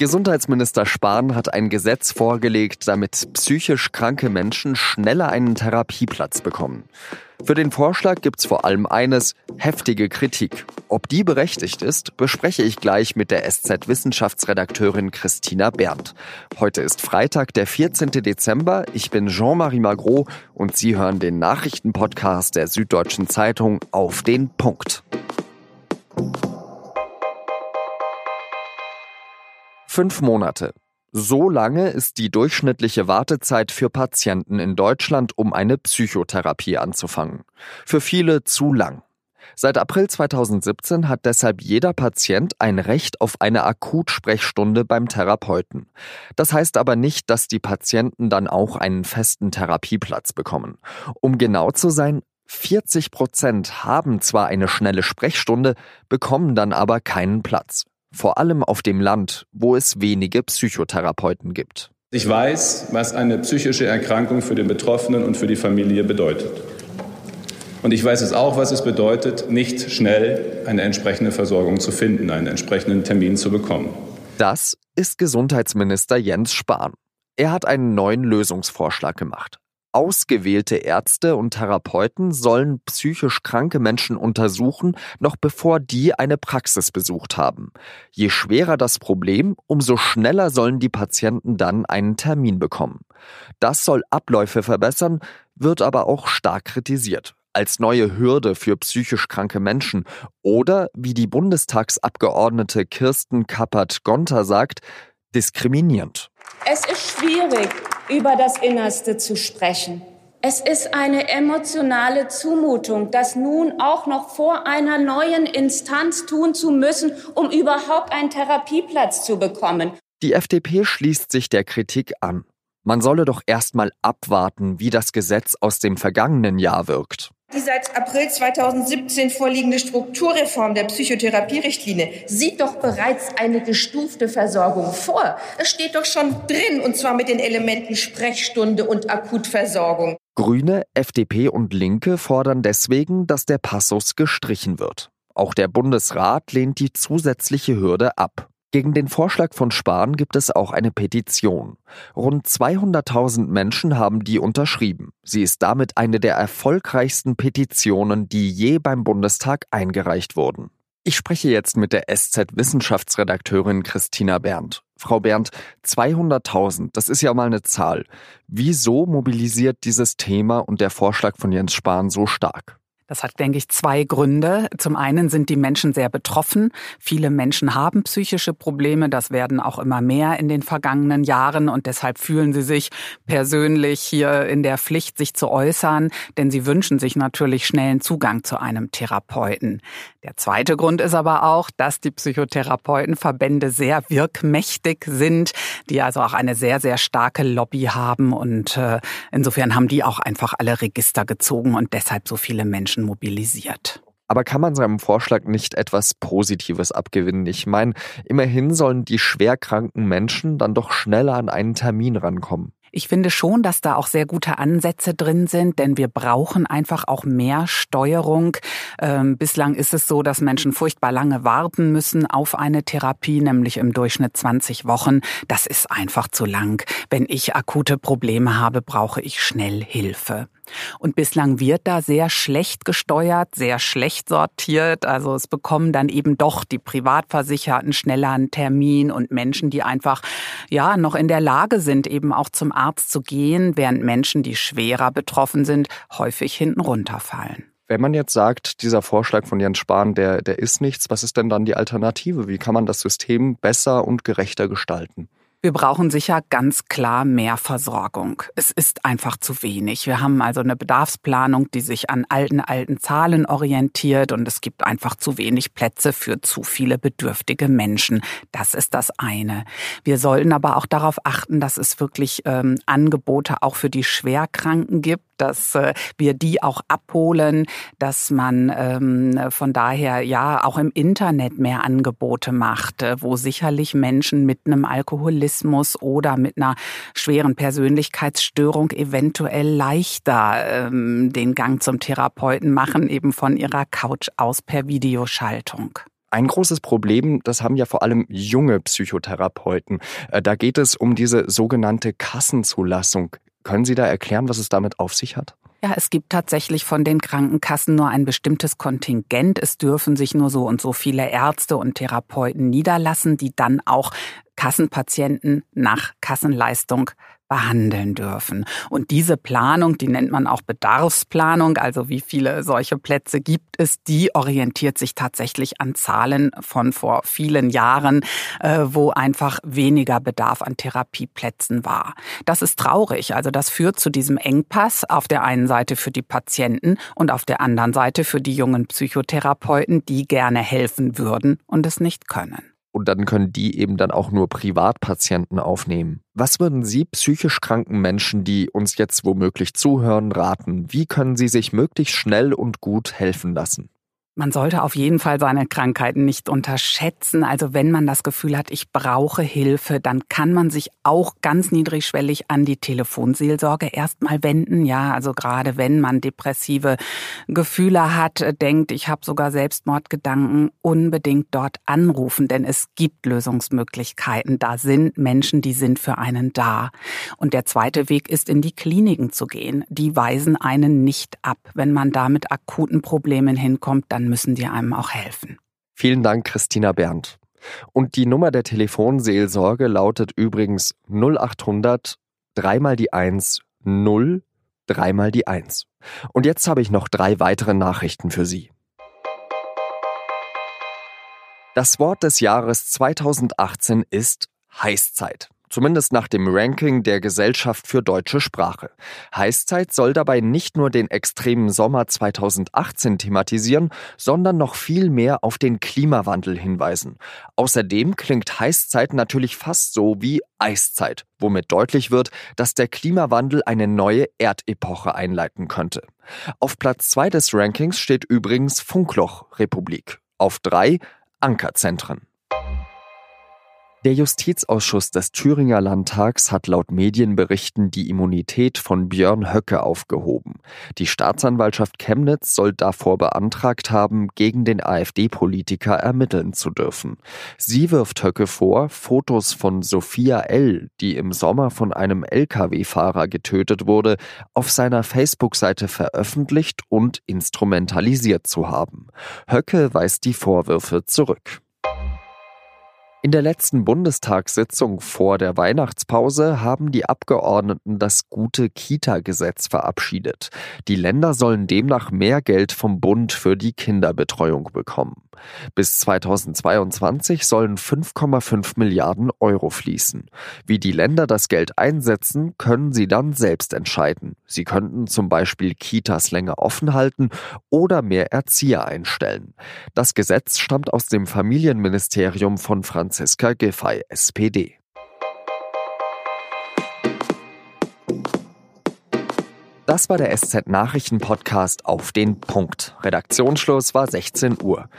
Gesundheitsminister Spahn hat ein Gesetz vorgelegt, damit psychisch kranke Menschen schneller einen Therapieplatz bekommen. Für den Vorschlag gibt's vor allem eines, heftige Kritik. Ob die berechtigt ist, bespreche ich gleich mit der SZ-Wissenschaftsredakteurin Christina Berndt. Heute ist Freitag, der 14. Dezember. Ich bin Jean-Marie Magro und Sie hören den Nachrichtenpodcast der Süddeutschen Zeitung auf den Punkt. Fünf Monate. So lange ist die durchschnittliche Wartezeit für Patienten in Deutschland, um eine Psychotherapie anzufangen. Für viele zu lang. Seit April 2017 hat deshalb jeder Patient ein Recht auf eine Akutsprechstunde beim Therapeuten. Das heißt aber nicht, dass die Patienten dann auch einen festen Therapieplatz bekommen. Um genau zu sein, 40 Prozent haben zwar eine schnelle Sprechstunde, bekommen dann aber keinen Platz vor allem auf dem Land, wo es wenige Psychotherapeuten gibt. Ich weiß, was eine psychische Erkrankung für den Betroffenen und für die Familie bedeutet. Und ich weiß es auch, was es bedeutet, nicht schnell eine entsprechende Versorgung zu finden, einen entsprechenden Termin zu bekommen. Das ist Gesundheitsminister Jens Spahn. Er hat einen neuen Lösungsvorschlag gemacht. Ausgewählte Ärzte und Therapeuten sollen psychisch kranke Menschen untersuchen, noch bevor die eine Praxis besucht haben. Je schwerer das Problem, umso schneller sollen die Patienten dann einen Termin bekommen. Das soll Abläufe verbessern, wird aber auch stark kritisiert als neue Hürde für psychisch kranke Menschen oder, wie die Bundestagsabgeordnete Kirsten Kappert-Gonter sagt, diskriminierend. Es ist schwierig, über das Innerste zu sprechen. Es ist eine emotionale Zumutung, das nun auch noch vor einer neuen Instanz tun zu müssen, um überhaupt einen Therapieplatz zu bekommen. Die FDP schließt sich der Kritik an. Man solle doch erst mal abwarten, wie das Gesetz aus dem vergangenen Jahr wirkt. Die seit April 2017 vorliegende Strukturreform der Psychotherapierichtlinie sieht doch bereits eine gestufte Versorgung vor. Es steht doch schon drin, und zwar mit den Elementen Sprechstunde und Akutversorgung. Grüne, FDP und Linke fordern deswegen, dass der Passus gestrichen wird. Auch der Bundesrat lehnt die zusätzliche Hürde ab. Gegen den Vorschlag von Spahn gibt es auch eine Petition. Rund 200.000 Menschen haben die unterschrieben. Sie ist damit eine der erfolgreichsten Petitionen, die je beim Bundestag eingereicht wurden. Ich spreche jetzt mit der SZ-Wissenschaftsredakteurin Christina Berndt. Frau Berndt, 200.000, das ist ja mal eine Zahl. Wieso mobilisiert dieses Thema und der Vorschlag von Jens Spahn so stark? Das hat, denke ich, zwei Gründe. Zum einen sind die Menschen sehr betroffen. Viele Menschen haben psychische Probleme. Das werden auch immer mehr in den vergangenen Jahren. Und deshalb fühlen sie sich persönlich hier in der Pflicht, sich zu äußern. Denn sie wünschen sich natürlich schnellen Zugang zu einem Therapeuten. Der zweite Grund ist aber auch, dass die Psychotherapeutenverbände sehr wirkmächtig sind, die also auch eine sehr, sehr starke Lobby haben. Und äh, insofern haben die auch einfach alle Register gezogen und deshalb so viele Menschen Menschen mobilisiert. Aber kann man seinem Vorschlag nicht etwas Positives abgewinnen? Ich meine, immerhin sollen die schwerkranken Menschen dann doch schneller an einen Termin rankommen. Ich finde schon, dass da auch sehr gute Ansätze drin sind, denn wir brauchen einfach auch mehr Steuerung. Ähm, bislang ist es so, dass Menschen furchtbar lange warten müssen auf eine Therapie, nämlich im Durchschnitt 20 Wochen. Das ist einfach zu lang. Wenn ich akute Probleme habe, brauche ich schnell Hilfe. Und bislang wird da sehr schlecht gesteuert, sehr schlecht sortiert. Also es bekommen dann eben doch die Privatversicherten schneller einen Termin und Menschen, die einfach, ja, noch in der Lage sind, eben auch zum Arzt zu gehen, während Menschen, die schwerer betroffen sind, häufig hinten runterfallen. Wenn man jetzt sagt, dieser Vorschlag von Jens Spahn, der, der ist nichts, was ist denn dann die Alternative? Wie kann man das System besser und gerechter gestalten? Wir brauchen sicher ganz klar mehr Versorgung. Es ist einfach zu wenig. Wir haben also eine Bedarfsplanung, die sich an alten, alten Zahlen orientiert und es gibt einfach zu wenig Plätze für zu viele bedürftige Menschen. Das ist das eine. Wir sollten aber auch darauf achten, dass es wirklich ähm, Angebote auch für die Schwerkranken gibt dass äh, wir die auch abholen, dass man ähm, von daher ja auch im Internet mehr Angebote macht, äh, wo sicherlich Menschen mit einem Alkoholismus oder mit einer schweren Persönlichkeitsstörung eventuell leichter ähm, den Gang zum Therapeuten machen, eben von ihrer Couch aus per Videoschaltung. Ein großes Problem, das haben ja vor allem junge Psychotherapeuten. Äh, da geht es um diese sogenannte Kassenzulassung. Können Sie da erklären, was es damit auf sich hat? Ja, es gibt tatsächlich von den Krankenkassen nur ein bestimmtes Kontingent. Es dürfen sich nur so und so viele Ärzte und Therapeuten niederlassen, die dann auch Kassenpatienten nach Kassenleistung behandeln dürfen. Und diese Planung, die nennt man auch Bedarfsplanung, also wie viele solche Plätze gibt es, die orientiert sich tatsächlich an Zahlen von vor vielen Jahren, äh, wo einfach weniger Bedarf an Therapieplätzen war. Das ist traurig. Also das führt zu diesem Engpass auf der einen Seite für die Patienten und auf der anderen Seite für die jungen Psychotherapeuten, die gerne helfen würden und es nicht können und dann können die eben dann auch nur Privatpatienten aufnehmen. Was würden Sie psychisch kranken Menschen, die uns jetzt womöglich zuhören, raten? Wie können sie sich möglichst schnell und gut helfen lassen? Man sollte auf jeden Fall seine Krankheiten nicht unterschätzen. Also wenn man das Gefühl hat, ich brauche Hilfe, dann kann man sich auch ganz niedrigschwellig an die Telefonseelsorge erstmal wenden. Ja, also gerade wenn man depressive Gefühle hat, denkt, ich habe sogar Selbstmordgedanken, unbedingt dort anrufen, denn es gibt Lösungsmöglichkeiten. Da sind Menschen, die sind für einen da. Und der zweite Weg ist, in die Kliniken zu gehen. Die weisen einen nicht ab. Wenn man da mit akuten Problemen hinkommt, dann müssen die einem auch helfen. Vielen Dank, Christina Berndt. Und die Nummer der Telefonseelsorge lautet übrigens 0800 dreimal die 1 0 dreimal die 1. Und jetzt habe ich noch drei weitere Nachrichten für Sie. Das Wort des Jahres 2018 ist Heißzeit zumindest nach dem Ranking der Gesellschaft für deutsche Sprache. Heißzeit soll dabei nicht nur den extremen Sommer 2018 thematisieren, sondern noch viel mehr auf den Klimawandel hinweisen. Außerdem klingt Heißzeit natürlich fast so wie Eiszeit, womit deutlich wird, dass der Klimawandel eine neue Erdepoche einleiten könnte. Auf Platz zwei des Rankings steht übrigens Funkloch Republik. Auf drei Ankerzentren. Der Justizausschuss des Thüringer Landtags hat laut Medienberichten die Immunität von Björn Höcke aufgehoben. Die Staatsanwaltschaft Chemnitz soll davor beantragt haben, gegen den AfD-Politiker ermitteln zu dürfen. Sie wirft Höcke vor, Fotos von Sophia L., die im Sommer von einem Lkw-Fahrer getötet wurde, auf seiner Facebook-Seite veröffentlicht und instrumentalisiert zu haben. Höcke weist die Vorwürfe zurück. In der letzten Bundestagssitzung vor der Weihnachtspause haben die Abgeordneten das gute Kita-Gesetz verabschiedet. Die Länder sollen demnach mehr Geld vom Bund für die Kinderbetreuung bekommen. Bis 2022 sollen 5,5 Milliarden Euro fließen. Wie die Länder das Geld einsetzen, können sie dann selbst entscheiden. Sie könnten zum Beispiel Kitas länger offen halten oder mehr Erzieher einstellen. Das Gesetz stammt aus dem Familienministerium von Franziska Giffey, SPD. Das war der SZ Nachrichten Podcast auf den Punkt. Redaktionsschluss war 16 Uhr.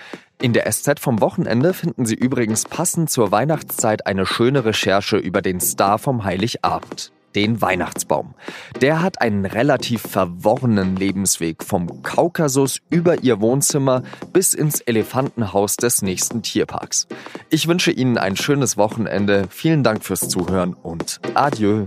In der SZ vom Wochenende finden Sie übrigens passend zur Weihnachtszeit eine schöne Recherche über den Star vom Heiligabend, den Weihnachtsbaum. Der hat einen relativ verworrenen Lebensweg vom Kaukasus über Ihr Wohnzimmer bis ins Elefantenhaus des nächsten Tierparks. Ich wünsche Ihnen ein schönes Wochenende, vielen Dank fürs Zuhören und adieu.